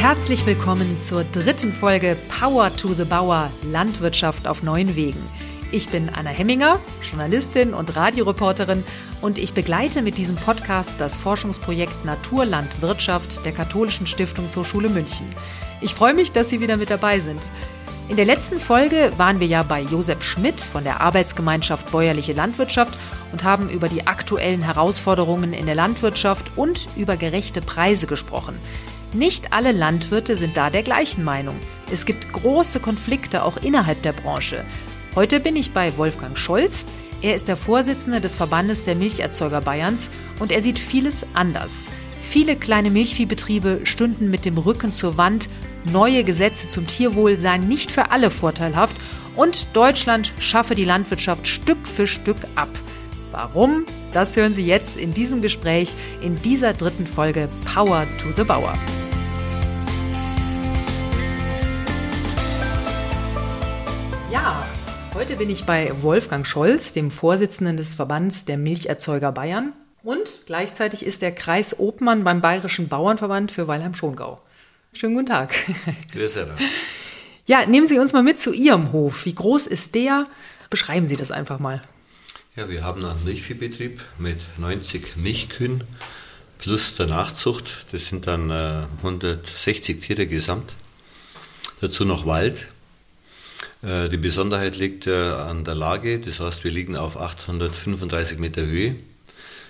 Herzlich willkommen zur dritten Folge Power to the Bauer Landwirtschaft auf neuen Wegen. Ich bin Anna Hemminger, Journalistin und Radioreporterin und ich begleite mit diesem Podcast das Forschungsprojekt Naturlandwirtschaft der Katholischen Stiftungshochschule München. Ich freue mich, dass Sie wieder mit dabei sind. In der letzten Folge waren wir ja bei Josef Schmidt von der Arbeitsgemeinschaft Bäuerliche Landwirtschaft und haben über die aktuellen Herausforderungen in der Landwirtschaft und über gerechte Preise gesprochen. Nicht alle Landwirte sind da der gleichen Meinung. Es gibt große Konflikte auch innerhalb der Branche. Heute bin ich bei Wolfgang Scholz. Er ist der Vorsitzende des Verbandes der Milcherzeuger Bayerns und er sieht vieles anders. Viele kleine Milchviehbetriebe stünden mit dem Rücken zur Wand neue Gesetze zum Tierwohl seien nicht für alle vorteilhaft und Deutschland schaffe die Landwirtschaft Stück für Stück ab. Warum? Das hören Sie jetzt in diesem Gespräch in dieser dritten Folge Power to the Bauer. Ja, heute bin ich bei Wolfgang Scholz, dem Vorsitzenden des Verbands der Milcherzeuger Bayern. Und gleichzeitig ist er Kreisobmann beim Bayerischen Bauernverband für Weilheim-Schongau. Schönen guten Tag. Grüß Herr. Ja, nehmen Sie uns mal mit zu Ihrem Hof. Wie groß ist der? Beschreiben Sie das einfach mal. Ja, wir haben einen Milchviehbetrieb mit 90 Milchkühen plus der Nachzucht. Das sind dann äh, 160 Tiere gesamt. Dazu noch Wald. Äh, die Besonderheit liegt äh, an der Lage. Das heißt, wir liegen auf 835 Meter Höhe.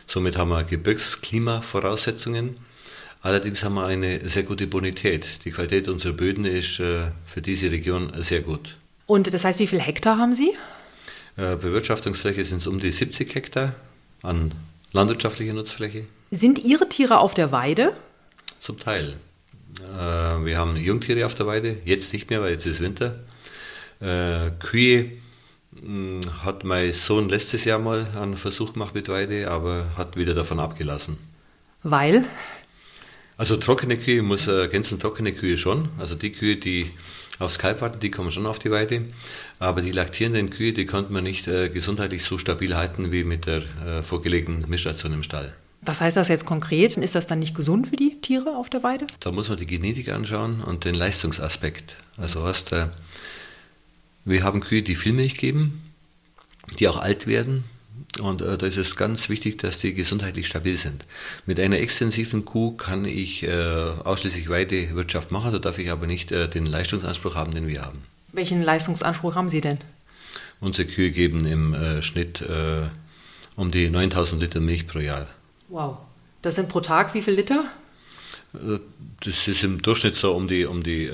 Somit haben wir Gebirgsklimavoraussetzungen. Allerdings haben wir eine sehr gute Bonität. Die Qualität unserer Böden ist äh, für diese Region sehr gut. Und das heißt, wie viele Hektar haben Sie? Äh, Bewirtschaftungsfläche sind es um die 70 Hektar an landwirtschaftlicher Nutzfläche. Sind Ihre Tiere auf der Weide? Zum Teil. Äh, wir haben Jungtiere auf der Weide, jetzt nicht mehr, weil jetzt ist Winter. Kühe hm, hat mein Sohn letztes Jahr mal einen Versuch gemacht mit Weide, aber hat wieder davon abgelassen. Weil? Also trockene Kühe muss ergänzen, trockene Kühe schon. Also die Kühe, die aufs Kalb warten, die kommen schon auf die Weide. Aber die laktierenden Kühe, die konnte man nicht äh, gesundheitlich so stabil halten wie mit der äh, vorgelegten Mischration im Stall. Was heißt das jetzt konkret? Ist das dann nicht gesund für die Tiere auf der Weide? Da muss man die Genetik anschauen und den Leistungsaspekt. Also hast, äh, wir haben Kühe, die viel Milch geben, die auch alt werden, und äh, da ist es ganz wichtig, dass die gesundheitlich stabil sind. Mit einer extensiven Kuh kann ich äh, ausschließlich Weidewirtschaft machen, da darf ich aber nicht äh, den Leistungsanspruch haben, den wir haben. Welchen Leistungsanspruch haben Sie denn? Unsere Kühe geben im äh, Schnitt äh, um die 9000 Liter Milch pro Jahr. Wow. Das sind pro Tag wie viel Liter? Äh, das ist im Durchschnitt so um die, um die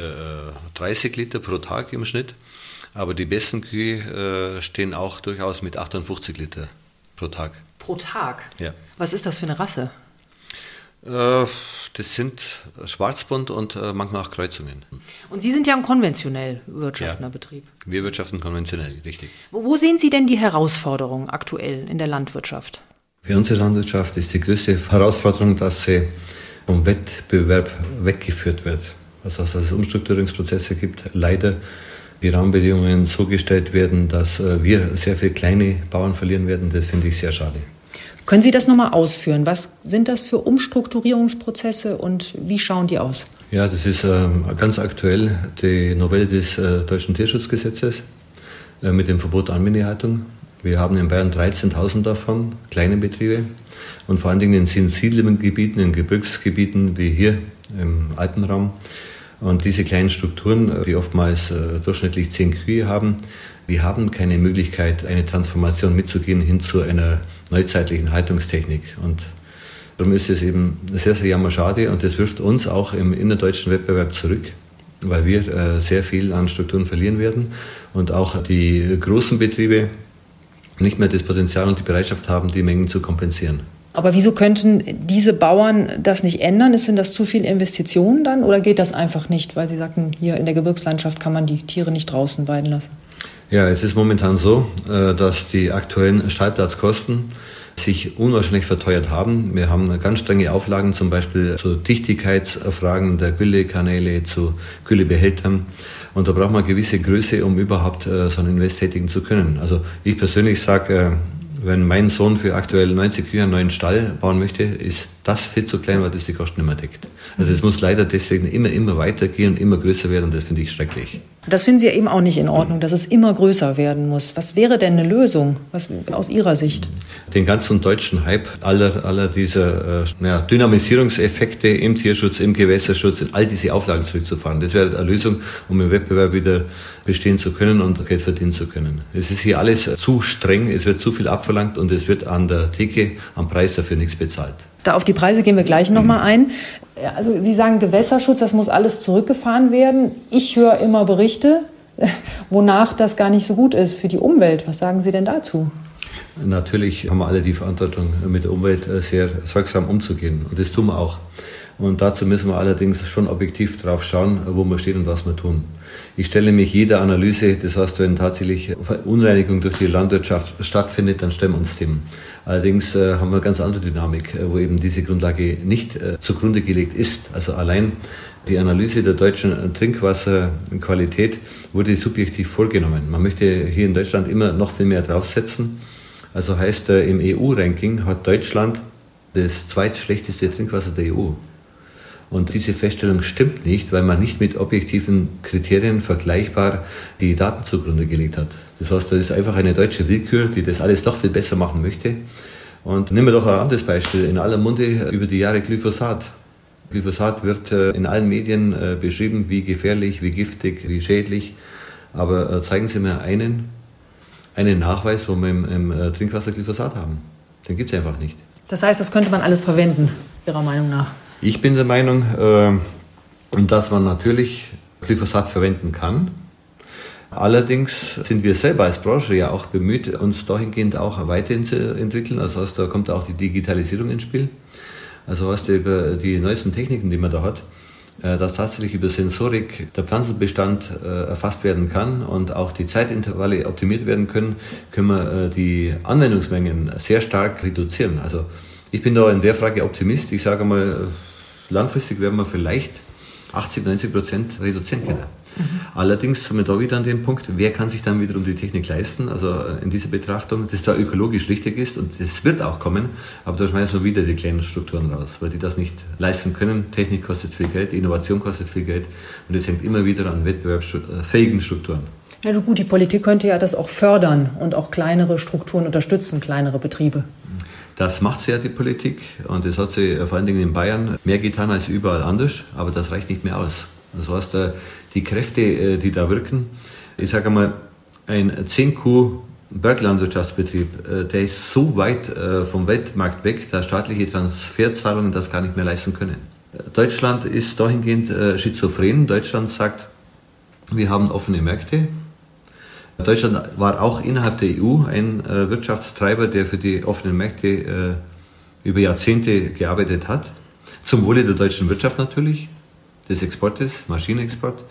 30 Liter pro Tag im Schnitt. Aber die besten Kühe stehen auch durchaus mit 58 Liter pro Tag. Pro Tag? Ja. Was ist das für eine Rasse? Äh, das sind Schwarzbund und äh, manchmal auch Kreuzungen. Und Sie sind ja ein konventionell wirtschaftender ja, Betrieb. Wir wirtschaften konventionell, richtig. Wo sehen Sie denn die Herausforderungen aktuell in der Landwirtschaft? Für unsere Landwirtschaft ist die größte Herausforderung, dass sie vom Wettbewerb weggeführt wird. Also dass es Umstrukturierungsprozesse gibt, leider die Rahmenbedingungen so gestellt werden, dass äh, wir sehr viele kleine Bauern verlieren werden. Das finde ich sehr schade. Können Sie das nochmal ausführen? Was sind das für Umstrukturierungsprozesse und wie schauen die aus? Ja, das ist ähm, ganz aktuell die Novelle des äh, Deutschen Tierschutzgesetzes äh, mit dem Verbot Anbindehaltung. Wir haben in Bayern 13.000 davon, kleine Betriebe. Und vor allen Dingen in Siedlungsgebieten, in Gebirgsgebieten wie hier im Alpenraum und diese kleinen Strukturen, die oftmals äh, durchschnittlich zehn Kühe haben, die haben keine Möglichkeit, eine Transformation mitzugehen hin zu einer neuzeitlichen Haltungstechnik. Und darum ist es eben sehr, sehr jammerschade und das wirft uns auch im innerdeutschen Wettbewerb zurück, weil wir äh, sehr viel an Strukturen verlieren werden und auch die großen Betriebe nicht mehr das Potenzial und die Bereitschaft haben, die Mengen zu kompensieren. Aber wieso könnten diese Bauern das nicht ändern? Sind das zu viele Investitionen dann oder geht das einfach nicht? Weil Sie sagten, hier in der Gebirgslandschaft kann man die Tiere nicht draußen weiden lassen. Ja, es ist momentan so, äh, dass die aktuellen Stallplatzkosten sich unwahrscheinlich verteuert haben. Wir haben ganz strenge Auflagen, zum Beispiel zu Dichtigkeitsfragen der Güllekanäle, zu Güllebehältern. Und da braucht man gewisse Größe, um überhaupt äh, so einen Invest tätigen zu können. Also ich persönlich sage, äh, wenn mein Sohn für aktuell 90 Kühe einen neuen Stall bauen möchte, ist das viel zu klein war, das die Kosten immer deckt. Also es muss leider deswegen immer, immer weitergehen und immer größer werden und das finde ich schrecklich. Das finden Sie ja eben auch nicht in Ordnung, dass es immer größer werden muss. Was wäre denn eine Lösung was, aus Ihrer Sicht? Den ganzen deutschen Hype aller, aller dieser äh, ja, Dynamisierungseffekte im Tierschutz, im Gewässerschutz, in all diese Auflagen zurückzufahren. Das wäre eine Lösung, um im Wettbewerb wieder bestehen zu können und Geld verdienen zu können. Es ist hier alles zu streng, es wird zu viel abverlangt und es wird an der Theke am Preis dafür nichts bezahlt. Da auf die Preise gehen wir gleich nochmal ein. Also Sie sagen Gewässerschutz, das muss alles zurückgefahren werden. Ich höre immer Berichte, wonach das gar nicht so gut ist für die Umwelt. Was sagen Sie denn dazu? Natürlich haben wir alle die Verantwortung, mit der Umwelt äh, sehr sorgsam umzugehen. Und das tun wir auch. Und dazu müssen wir allerdings schon objektiv drauf schauen, wo wir stehen und was wir tun. Ich stelle mich jeder Analyse, das heißt, wenn tatsächlich Unreinigung durch die Landwirtschaft stattfindet, dann stellen wir uns dem. Allerdings äh, haben wir eine ganz andere Dynamik, äh, wo eben diese Grundlage nicht äh, zugrunde gelegt ist. Also allein die Analyse der deutschen Trinkwasserqualität wurde subjektiv vorgenommen. Man möchte hier in Deutschland immer noch viel mehr draufsetzen. Also heißt, im EU-Ranking hat Deutschland das zweitschlechteste Trinkwasser der EU. Und diese Feststellung stimmt nicht, weil man nicht mit objektiven Kriterien vergleichbar die Daten zugrunde gelegt hat. Das heißt, das ist einfach eine deutsche Willkür, die das alles noch viel besser machen möchte. Und nehmen wir doch ein anderes Beispiel. In aller Munde über die Jahre Glyphosat. Glyphosat wird äh, in allen Medien äh, beschrieben, wie gefährlich, wie giftig, wie schädlich. Aber äh, zeigen Sie mir einen, einen Nachweis, wo wir im, im Trinkwasser Glyphosat haben. Den gibt es einfach nicht. Das heißt, das könnte man alles verwenden, Ihrer Meinung nach? Ich bin der Meinung, äh, dass man natürlich Glyphosat verwenden kann. Allerdings sind wir selber als Branche ja auch bemüht, uns dahingehend auch weiterzuentwickeln. Also heißt, da kommt auch die Digitalisierung ins Spiel. Also heißt, über die neuesten Techniken, die man da hat, äh, dass tatsächlich über Sensorik der Pflanzenbestand äh, erfasst werden kann und auch die Zeitintervalle optimiert werden können, können wir die Anwendungsmengen sehr stark reduzieren. Also ich bin da in der Frage Optimist. Ich sage mal, langfristig werden wir vielleicht 80, 90 Prozent reduzieren können. Mhm. Allerdings sind wir da wieder an dem Punkt, wer kann sich dann wiederum die Technik leisten, also äh, in dieser Betrachtung, das zwar ökologisch richtig ist und das wird auch kommen, aber da schmeißen wir wieder die kleinen Strukturen raus, weil die das nicht leisten können. Technik kostet viel Geld, Innovation kostet viel Geld und es hängt immer wieder an wettbewerbsfähigen Strukturen. Ja, gut, die Politik könnte ja das auch fördern und auch kleinere Strukturen unterstützen, kleinere Betriebe. Das macht ja die Politik und das hat sie vor allen Dingen in Bayern mehr getan als überall anders, aber das reicht nicht mehr aus. Das heißt, äh, die Kräfte, äh, die da wirken, ich sage mal, ein 10Q Berglandwirtschaftsbetrieb, äh, der ist so weit vom Weltmarkt weg, dass staatliche Transferzahlungen das gar nicht mehr leisten können. Deutschland ist dahingehend schizophren. Deutschland sagt, wir haben offene Märkte, Deutschland war auch innerhalb der EU ein äh, Wirtschaftstreiber, der für die offenen Märkte äh, über Jahrzehnte gearbeitet hat. Zum Wohle der deutschen Wirtschaft natürlich, des Exportes, Maschinenexport.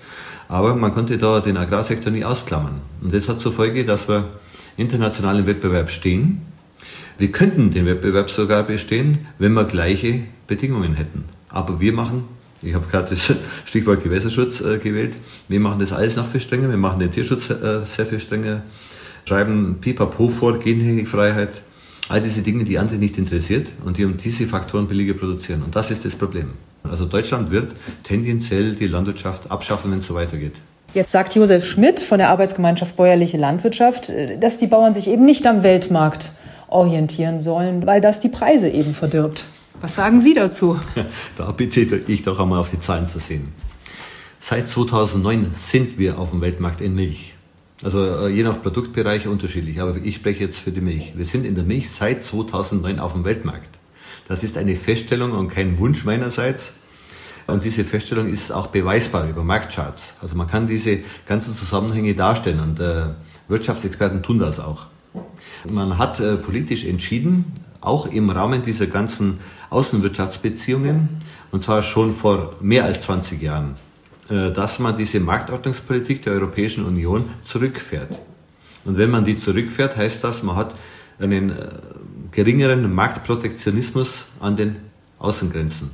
Aber man konnte da den Agrarsektor nie ausklammern. Und das hat zur Folge, dass wir international im Wettbewerb stehen. Wir könnten den Wettbewerb sogar bestehen, wenn wir gleiche Bedingungen hätten. Aber wir machen ich habe gerade das Stichwort Gewässerschutz äh, gewählt. Wir machen das alles noch viel strenger. Wir machen den Tierschutz äh, sehr viel strenger. Schreiben Pipapo vor, Gentechnikfreiheit. All diese Dinge, die andere nicht interessiert und die um diese Faktoren billiger produzieren. Und das ist das Problem. Also Deutschland wird tendenziell die Landwirtschaft abschaffen, wenn es so weitergeht. Jetzt sagt Josef Schmidt von der Arbeitsgemeinschaft Bäuerliche Landwirtschaft, äh, dass die Bauern sich eben nicht am Weltmarkt orientieren sollen, weil das die Preise eben verdirbt. Was sagen Sie dazu? Da bitte ich doch einmal auf die Zahlen zu sehen. Seit 2009 sind wir auf dem Weltmarkt in Milch. Also äh, je nach Produktbereich unterschiedlich, aber ich spreche jetzt für die Milch. Wir sind in der Milch seit 2009 auf dem Weltmarkt. Das ist eine Feststellung und kein Wunsch meinerseits. Und diese Feststellung ist auch beweisbar über Marktcharts. Also man kann diese ganzen Zusammenhänge darstellen und äh, Wirtschaftsexperten tun das auch. Man hat äh, politisch entschieden, auch im Rahmen dieser ganzen Außenwirtschaftsbeziehungen, und zwar schon vor mehr als 20 Jahren, äh, dass man diese Marktordnungspolitik der Europäischen Union zurückfährt. Und wenn man die zurückfährt, heißt das, man hat einen äh, geringeren Marktprotektionismus an den Außengrenzen.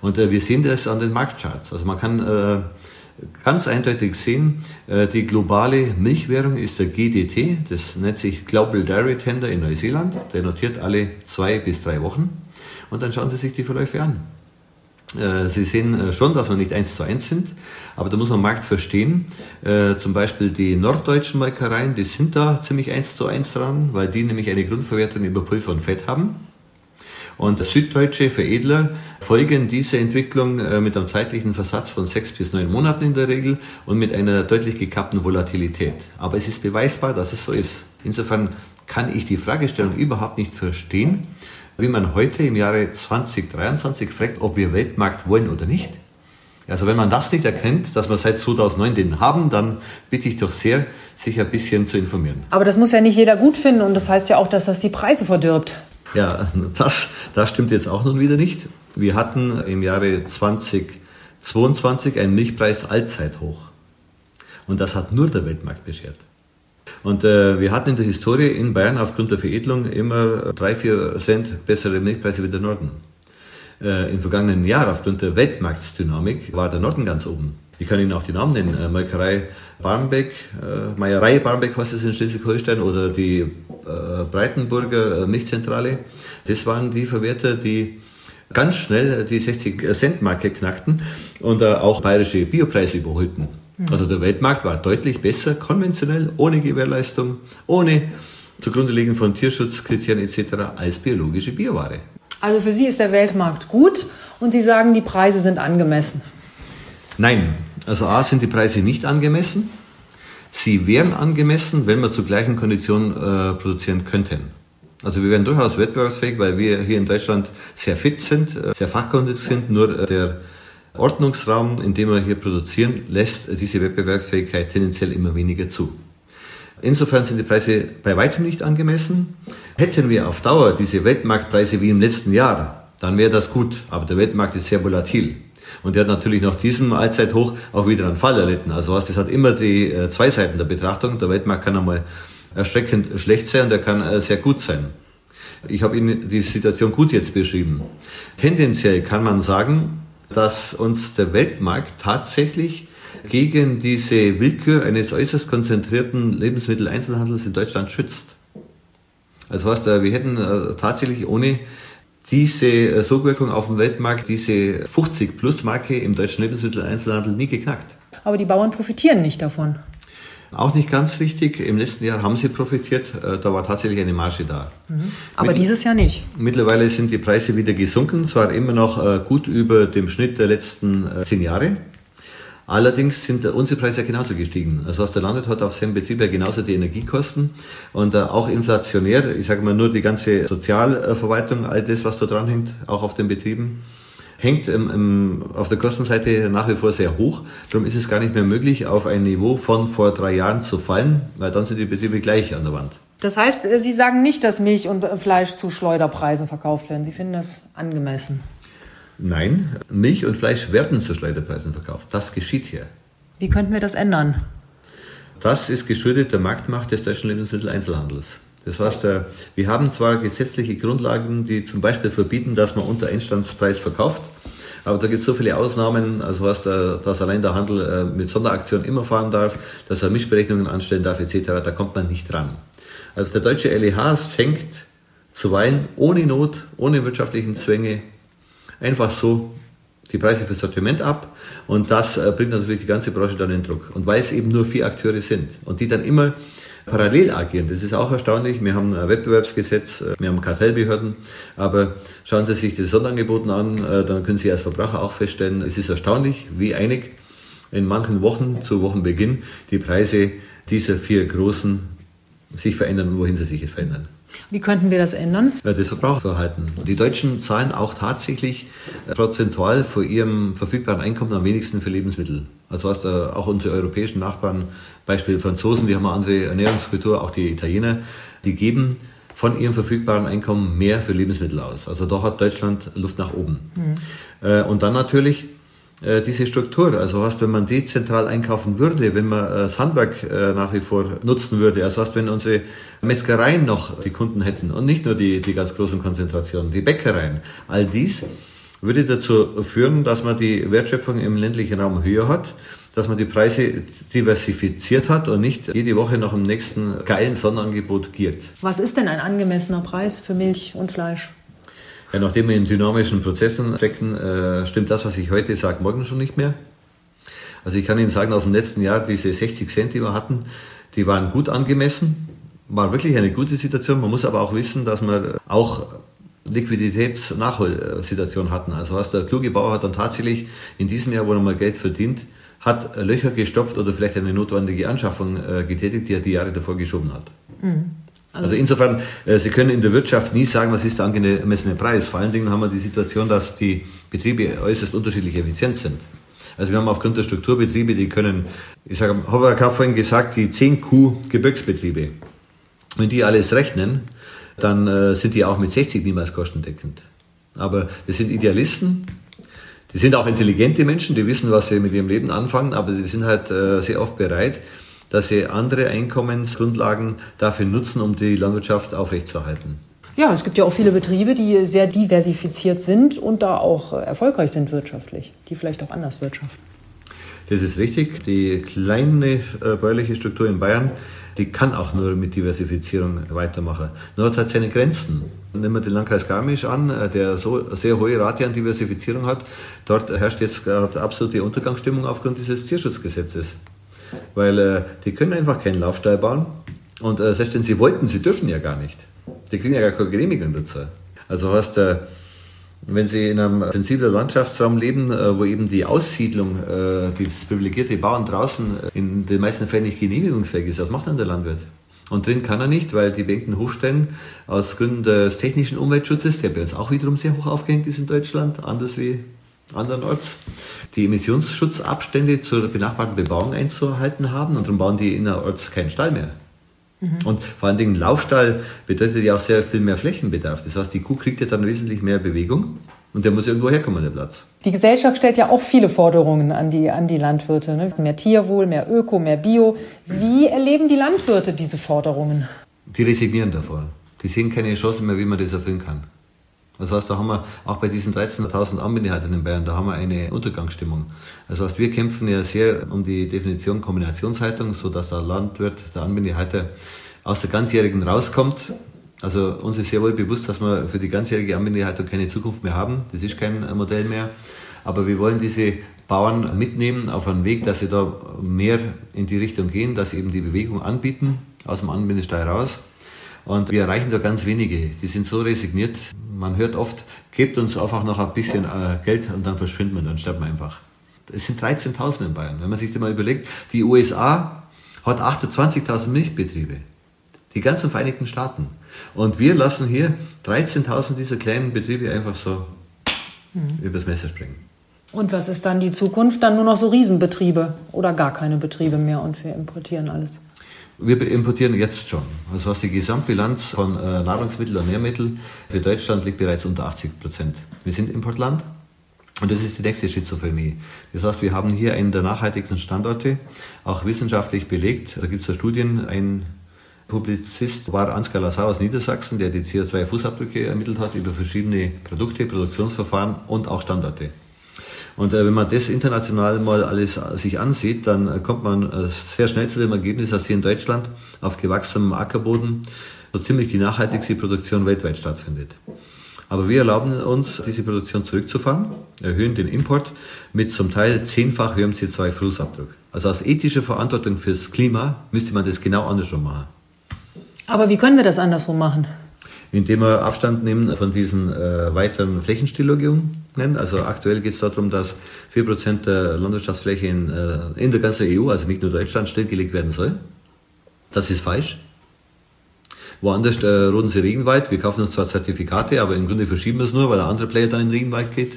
Und äh, wir sehen das an den Marktcharts. Also man kann ganz eindeutig sehen, äh, die globale Milchwährung ist der GDT, das nennt sich Global Dairy Tender in Neuseeland, der notiert alle zwei bis drei Wochen und dann schauen Sie sich die Verläufe an. Äh, Sie sehen äh, schon, dass wir nicht eins zu eins sind, aber da muss man Markt verstehen. Zum Beispiel die norddeutschen Molkereien, die sind da ziemlich eins zu eins dran, weil die nämlich eine Grundverwertung über Pulver und Fett haben. Und süddeutsche Veredler folgen dieser Entwicklung äh, mit einem zeitlichen Versatz von sechs bis neun Monaten in der Regel und mit einer deutlich gekappten Volatilität. Aber es ist beweisbar, dass es so ist. Insofern kann ich die Fragestellung überhaupt nicht verstehen, wie man heute im Jahre 2023 fragt, ob wir Weltmarkt wollen oder nicht. Also wenn man das nicht erkennt, dass wir seit 2009 den haben, dann bitte ich doch sehr, sich ein bisschen zu informieren. Aber das muss ja nicht jeder gut finden und das heißt ja auch, dass das die Preise verdirbt. Ja, das, das stimmt jetzt auch nun wieder nicht. Wir hatten im Jahre 2022 einen Milchpreis Allzeithoch. Und das hat nur der Weltmarkt beschert. Und äh, wir hatten in der Historie in Bayern aufgrund der Veredelung immer drei, vier Cent bessere Milchpreise wie der Norden. Äh, Im vergangenen Jahr aufgrund der Weltmarktdynamik war der Norden ganz oben. Ich kann Ihnen auch die Namen nennen. Äh, Molkerei Barmbek, äh, Meierei Barmbek heißt es in Schleswig-Holstein oder die äh, Breitenburger Milchzentrale. Das waren die Verwerter, die ganz schnell die 60-Cent-Marke knackten und auch bayerische Biopreise überholten. Mhm. Also der Weltmarkt war deutlich besser, konventionell, ohne Gewährleistung, ohne zugrunde liegen von Tierschutzkriterien etc. als biologische Bioware. Also für Sie ist der Weltmarkt gut und Sie sagen, die Preise sind angemessen. Nein, also A sind die Preise nicht angemessen. Sie wären angemessen, wenn wir zu gleichen Konditionen äh, produzieren könnten. Also wir wären durchaus wettbewerbsfähig, weil wir hier in Deutschland sehr fit sind, äh, sehr fachkundig sind. Nur äh, der Ordnungsraum, in dem wir hier produzieren, lässt diese Wettbewerbsfähigkeit tendenziell immer weniger zu. Insofern sind die Preise bei weitem nicht angemessen. Hätten wir auf Dauer diese Weltmarktpreise wie im letzten Jahr, dann wäre das gut. Aber der Weltmarkt ist sehr volatil. Und der hat natürlich nach diesem Allzeithoch auch wieder einen Fall erlitten. Also was, das hat immer die äh, zwei Seiten der Betrachtung. Der Weltmarkt kann einmal erschreckend schlecht sein und der kann äh, sehr gut sein. Ich habe Ihnen die Situation gut jetzt beschrieben. Tendenziell kann man sagen, dass uns der Weltmarkt tatsächlich gegen diese Willkür eines äußerst konzentrierten Lebensmitteleinzelhandels in Deutschland schützt. Also was, wir hätten äh, tatsächlich ohne diese äh, Sogwirkung auf dem Weltmarkt, diese 50-Plus-Marke im deutschen Lebensmitteleinzelhandel nie geknackt. Aber die Bauern profitieren nicht davon. Auch nicht ganz wichtig. Im letzten Jahr haben sie profitiert. Äh, da war tatsächlich eine Marge da. Mhm. Aber Mittl dieses Jahr nicht. Mittlerweile sind die Preise wieder gesunken. Zwar immer noch äh, gut über dem Schnitt der letzten zehn Jahre. Allerdings sind unsere Preise ja genauso gestiegen. Also was der Landet hat auf seinem Betrieb ja genauso die Energiekosten und äh, auch inflationär, ich sage mal nur die ganze Sozialverwaltung, all das, was da dran hängt, auch auf den Betrieben, hängt im, im, auf der Kostenseite nach wie vor sehr hoch. Darum ist es gar nicht mehr möglich, auf ein Niveau von vor drei Jahren zu fallen, weil dann sind die Betriebe gleich an der Wand. Das heißt, Sie sagen nicht, dass Milch und Fleisch zu Schleuderpreisen verkauft werden. Sie finden das angemessen. Nein, Milch und Fleisch werden zu Schleuderpreisen verkauft. Das geschieht hier. Wie könnten wir das ändern? Das ist geschuldet der Marktmacht des deutschen Lebensmitteleinzelhandels. Das heißt, äh, wir haben zwar gesetzliche Grundlagen, die zum Beispiel verbieten, dass man unter Einstandspreis verkauft, aber da gibt es so viele Ausnahmen, also heißt, äh, dass allein der Handel äh, mit Sonderaktionen immer fahren darf, dass er Mischberechnungen anstellen darf etc., da kommt man nicht dran. Also der deutsche LEH senkt zuweilen ohne Not, ohne wirtschaftlichen Zwänge einfach so die Preise fürs Sortiment ab und das äh, bringt natürlich die ganze Branche dann in Druck. Und weil es eben nur vier Akteure sind und die dann immer parallel agieren, das ist auch erstaunlich. Wir haben ein Wettbewerbsgesetz, äh, wir haben Kartellbehörden, aber schauen Sie sich das Sonderangeboten an, äh, dann können Sie als Verbraucher auch feststellen, es ist erstaunlich, wie einig in manchen Wochen zu Wochenbeginn die Preise dieser vier großen sich verändern und wohin sie sich verändern. Wie könnten wir das ändern? Das Verbraucherverhalten. Die Deutschen zahlen auch tatsächlich äh, prozentual vor ihrem verfügbaren Einkommen am wenigsten für Lebensmittel. Also was da auch unsere europäischen Nachbarn, Beispiel Franzosen, die haben eine andere Ernährungskultur, auch die Italiener, die geben von ihrem verfügbaren Einkommen mehr für Lebensmittel aus. Also da hat Deutschland Luft nach oben. Mhm. Und dann natürlich äh, diese Struktur. Also was, wenn man dezentral einkaufen würde, wenn man das Handwerk äh, nach wie vor nutzen würde, also was, wenn unsere Metzgereien noch die Kunden hätten und nicht nur die, die ganz großen Konzentrationen, die Bäckereien, all dies würde dazu führen, dass man die Wertschöpfung im ländlichen Raum höher hat dass man die Preise diversifiziert hat und nicht jede Woche nach dem nächsten geilen Sonnenangebot giert. Was ist denn ein angemessener Preis für Milch und Fleisch? Ja, nachdem wir in dynamischen Prozessen stecken, äh, stimmt das, was ich heute sage, morgen schon nicht mehr. Also ich kann Ihnen sagen, aus dem letzten Jahr, diese 60 Cent, die wir hatten, die waren gut angemessen, war wirklich eine gute Situation. Man muss aber auch wissen, dass wir auch Liquiditätsnachholsituation hatten. Also was der kluge Bauer hat dann tatsächlich in diesem Jahr, wo er mal Geld verdient, hat Löcher gestopft oder vielleicht eine notwendige Anschaffung äh, getätigt, die er die Jahre davor geschoben hat. Mhm. Also, also, insofern, äh, Sie können in der Wirtschaft nie sagen, was ist der angemessene Preis. Vor allen Dingen haben wir die Situation, dass die Betriebe äußerst unterschiedlich effizient sind. Also wir haben aufgrund der Strukturbetriebe, die können, ich sage, habe ich vorhin gesagt, die 10 Kuh Gebirgsbetriebe, wenn die alles rechnen, dann äh, sind die auch mit 60 niemals kostendeckend. Aber das sind Idealisten, die sind auch intelligente Menschen, die wissen, was sie mit ihrem Leben anfangen, aber die sind halt äh, sehr oft bereit, dass sie andere Einkommensgrundlagen dafür nutzen, um die Landwirtschaft aufrechtzuerhalten. Ja, es gibt ja auch viele Betriebe, die sehr diversifiziert sind und da auch erfolgreich sind wirtschaftlich, die vielleicht auch anders wirtschaften. Das ist richtig. Die kleine äh, bäuerliche Struktur in Bayern, die kann auch nur mit Diversifizierung weitermachen. Nur hat es halt seine Grenzen. Nehmen wir den Landkreis Garmisch an, äh, der so sehr hohe Rate an Diversifizierung hat. Dort herrscht jetzt gerade absolute Untergangsstimmung aufgrund dieses Tierschutzgesetzes. Weil äh, die können einfach keinen Laufstall bauen. Und äh, selbst wenn sie wollten, sie dürfen ja gar nicht. Die kriegen ja gar keine Genehmigung dazu. Also heißt, äh, wenn Sie in einem sensiblen Landschaftsraum leben, äh, wo eben die Aussiedlung, äh, das privilegierte Bauern draußen in den meisten Fällen nicht genehmigungsfähig ist, was macht dann der Landwirt? Und drin kann er nicht, weil die Bänken hochstellen aus Gründen des technischen Umweltschutzes, der bei uns auch wiederum sehr hoch aufgehängt ist in Deutschland, anders wie andernorts, die Emissionsschutzabstände zur benachbarten Bebauung einzuhalten haben und darum bauen die innerorts keinen Stall mehr. Mhm. Und vor allen Dingen Laufstall bedeutet ja auch sehr viel mehr Flächenbedarf. Das heißt, die Kuh kriegt ja dann wesentlich mehr Bewegung und der muss irgendwo herkommen, der Platz. Die Gesellschaft stellt ja auch viele Forderungen an die, an die Landwirte. Ne? Mehr Tierwohl, mehr Öko, mehr Bio. Wie erleben die Landwirte diese Forderungen? Die resignieren davor. Die sehen keine Chance mehr, wie man das erfüllen kann. Das heißt, da haben wir auch bei diesen 13.000 Anbindehaltern in Bayern, da haben wir eine Untergangsstimmung. Das heißt, wir kämpfen ja sehr um die Definition Kombinationshaltung, so dass der Landwirt, der Anbindehalter aus der ganzjährigen rauskommt. Also uns ist sehr wohl bewusst, dass wir für die ganzjährige Anbindehaltung keine Zukunft mehr haben. Das ist kein Modell mehr. Aber wir wollen diese Bauern mitnehmen auf einen Weg, dass sie da mehr in die Richtung gehen, dass sie eben die Bewegung anbieten, aus dem Anbindestall raus. Und wir erreichen da ganz wenige. Die sind so resigniert. Man hört oft, gebt uns einfach noch ein bisschen äh, Geld und dann verschwinden wir, dann sterben wir einfach. Es sind 13.000 in Bayern. Wenn man sich das mal überlegt, die USA hat 28.000 Milchbetriebe. Die ganzen Vereinigten Staaten. Und wir lassen hier 13.000 dieser kleinen Betriebe einfach so mhm. übers Messer springen. Und was ist dann die Zukunft? Dann nur noch so Riesenbetriebe oder gar keine Betriebe mehr und wir importieren alles? Wir importieren jetzt schon. Also was die Gesamtbilanz von äh, Nahrungsmitteln und Nährmitteln für Deutschland liegt bereits unter 80 Prozent. Wir sind Importland und das ist die nächste Schizophrenie. Das heißt, wir haben hier einen der nachhaltigsten Standorte, auch wissenschaftlich belegt. Da gibt es ja Studien, ein Publizist war Ansgar Lassau aus Niedersachsen, der die CO2-Fußabdrücke ermittelt hat über verschiedene Produkte, Produktionsverfahren und auch Standorte. Und äh, wenn man das international mal alles sich ansieht, dann äh, kommt man äh, sehr schnell zu dem Ergebnis, dass hier in Deutschland auf gewachsenem Ackerboden so ziemlich die nachhaltigste Produktion weltweit stattfindet. Aber wir erlauben uns, diese Produktion zurückzufahren, erhöhen den Import mit zum Teil zehnfach höherem CO2-Fußabdruck. Also aus ethischer Verantwortung fürs Klima müsste man das genau andersrum machen. Aber wie können wir das andersrum machen? Indem wir Abstand nehmen von diesen äh, weiteren Flächenstilllegungen nennen. Also aktuell geht es darum, dass 4% der Landwirtschaftsfläche in, äh, in der ganzen EU, also nicht nur Deutschland, stillgelegt werden soll. Das ist falsch. Woanders äh, roden sie Regenwald. Wir kaufen uns zwar Zertifikate, aber im Grunde verschieben wir es nur, weil der andere Player dann in den Regenwald geht.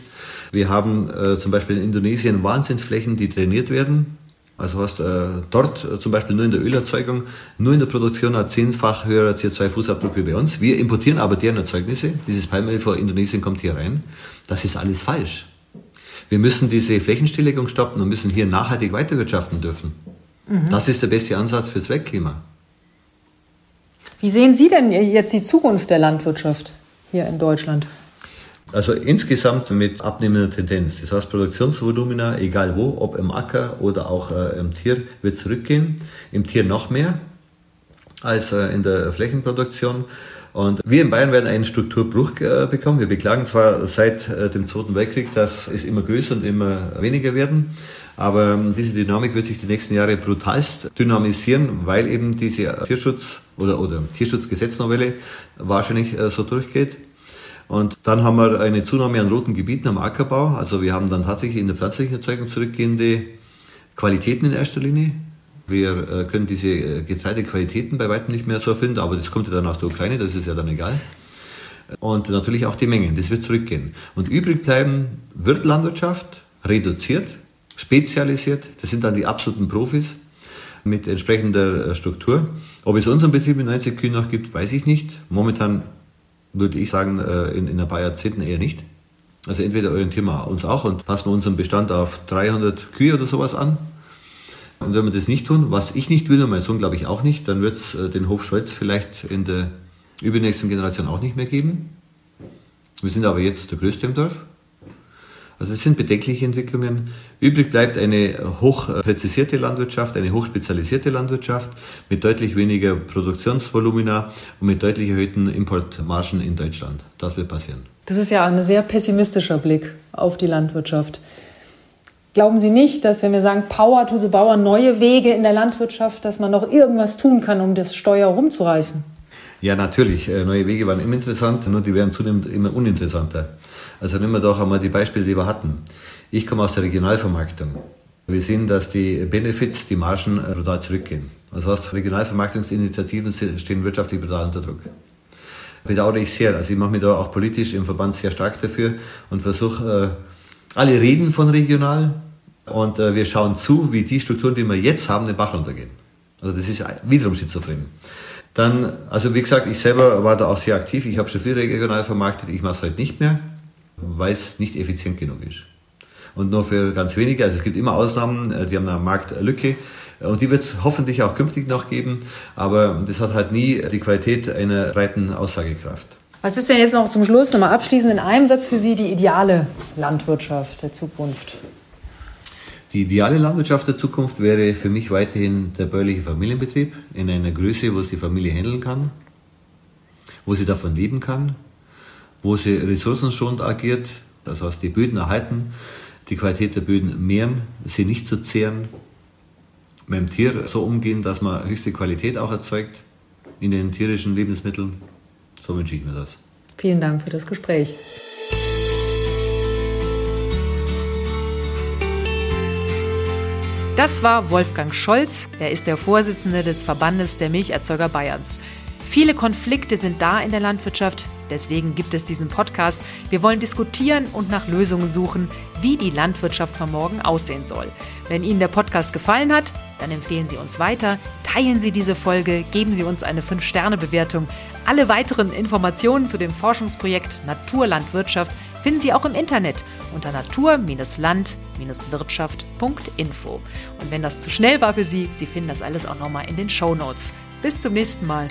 Wir haben äh, zum Beispiel in Indonesien Wahnsinnsflächen, die trainiert werden. Also hast äh, dort äh, zum Beispiel nur in der Ölerzeugung, nur in der Produktion ein zehnfach höherer CO2-Fußabdruck wie bei uns. Wir importieren aber deren Erzeugnisse. Dieses Palmöl von Indonesien kommt hier rein. Das ist alles falsch. Wir müssen diese Flächenstilllegung stoppen und müssen hier nachhaltig weiterwirtschaften dürfen. Mhm. Das ist der beste Ansatz fürs Weltklima. Wie sehen Sie denn jetzt die Zukunft der Landwirtschaft hier in Deutschland? Also insgesamt mit abnehmender Tendenz. Das heißt, Produktionsvolumina, egal wo, ob im Acker oder auch äh, im Tier, wird zurückgehen. Im Tier noch mehr als äh, in der Flächenproduktion. Und wir in Bayern werden einen Strukturbruch äh, bekommen. Wir beklagen zwar seit äh, dem Zweiten Weltkrieg, dass es immer größer und immer weniger werden. Aber ähm, diese Dynamik wird sich die nächsten Jahre brutalst dynamisieren, weil eben diese Tierschutz- oder, oder Tierschutzgesetznovelle wahrscheinlich äh, so durchgeht. Und dann haben wir eine Zunahme an roten Gebieten am Ackerbau. Also wir haben dann tatsächlich in der pflanzlichen Erzeugung zurückgehende Qualitäten in erster Linie. Wir äh, können diese äh, Getreidequalitäten bei weitem nicht mehr so erfinden, aber das kommt ja dann aus der Ukraine, das ist ja dann egal. Und natürlich auch die Mengen, das wird zurückgehen. Und übrig bleiben wird Landwirtschaft, reduziert, spezialisiert, das sind dann die absoluten Profis mit entsprechender äh, Struktur. Ob es unseren Betrieb mit 90 Kühen noch gibt, weiß ich nicht. Momentan würde ich sagen, in, in ein paar Jahrzehnten eher nicht. Also entweder orientieren wir uns auch und passen unseren Bestand auf 300 Kühe oder sowas an und wenn wir das nicht tun, was ich nicht will und mein Sohn glaube ich auch nicht, dann wird es äh, den Hof Scholz vielleicht in der übernächsten Generation auch nicht mehr geben. Wir sind aber jetzt der Größte im Dorf. Also es sind bedenkliche Entwicklungen. Übrig bleibt eine hochpräzisierte Landwirtschaft, eine hochspezialisierte Landwirtschaft mit deutlich weniger Produktionsvolumina und mit deutlich erhöhten Importmargen in Deutschland. Das wird passieren. Das ist ja ein sehr pessimistischer Blick auf die Landwirtschaft. Glauben Sie nicht, dass wenn wir sagen Power to the Bauer, neue Wege in der Landwirtschaft, dass man noch irgendwas tun kann, um das Steuer rumzureißen? Ja, natürlich. Äh, neue Wege waren immer interessant, nur die werden zunehmend immer uninteressanter. Also nehmen wir doch einmal die Beispiele, die wir hatten. Ich komme aus der Regionalvermarktung. Wir sehen, dass die Benefits, die Margen äh, brutal zurückgehen. Das heißt, Regionalvermarktungsinitiativen stehen wirtschaftlich brutal unter Druck. Bedauere ich sehr. Also ich mache mich da auch politisch im Verband sehr stark dafür und versuche, äh, alle reden von regional, und wir schauen zu, wie die Strukturen, die wir jetzt haben, den Bach runtergehen. Also das ist wiederum schizophren. Dann, also wie gesagt, ich selber war da auch sehr aktiv. Ich habe schon viel regional vermarktet. Ich mache es heute nicht mehr, weil es nicht effizient genug ist. Und nur für ganz wenige. Also es gibt immer Ausnahmen, äh, die haben eine Marktlücke. Und die wird es hoffentlich auch künftig noch geben. Aber das hat halt nie die Qualität einer breiten Aussagekraft. Was ist denn jetzt noch zum Schluss, nochmal abschließend in einem Satz für Sie die ideale Landwirtschaft der Zukunft? Die ideale Landwirtschaft der Zukunft wäre für mich weiterhin der bäuerliche Familienbetrieb in einer Größe, wo es die Familie handeln kann, wo sie davon leben kann, wo sie ressourcenschonend agiert, das heißt die Böden erhalten, die Qualität der Böden mehren, sie nicht zu zehren, mit dem Tier so umgehen, dass man höchste Qualität auch erzeugt in den tierischen Lebensmitteln. So wünsche ich mir das. Vielen Dank für das Gespräch. Das war Wolfgang Scholz. Er ist der Vorsitzende des Verbandes der Milcherzeuger Bayerns. Viele Konflikte sind da in der Landwirtschaft. Deswegen gibt es diesen Podcast. Wir wollen diskutieren und nach Lösungen suchen, wie die Landwirtschaft von morgen aussehen soll. Wenn Ihnen der Podcast gefallen hat, dann empfehlen Sie uns weiter, teilen Sie diese Folge, geben Sie uns eine 5-Sterne-Bewertung. Alle weiteren Informationen zu dem Forschungsprojekt Naturlandwirtschaft finden Sie auch im Internet unter natur-land-wirtschaft.info. Und wenn das zu schnell war für Sie, Sie finden das alles auch nochmal in den Show Notes. Bis zum nächsten Mal.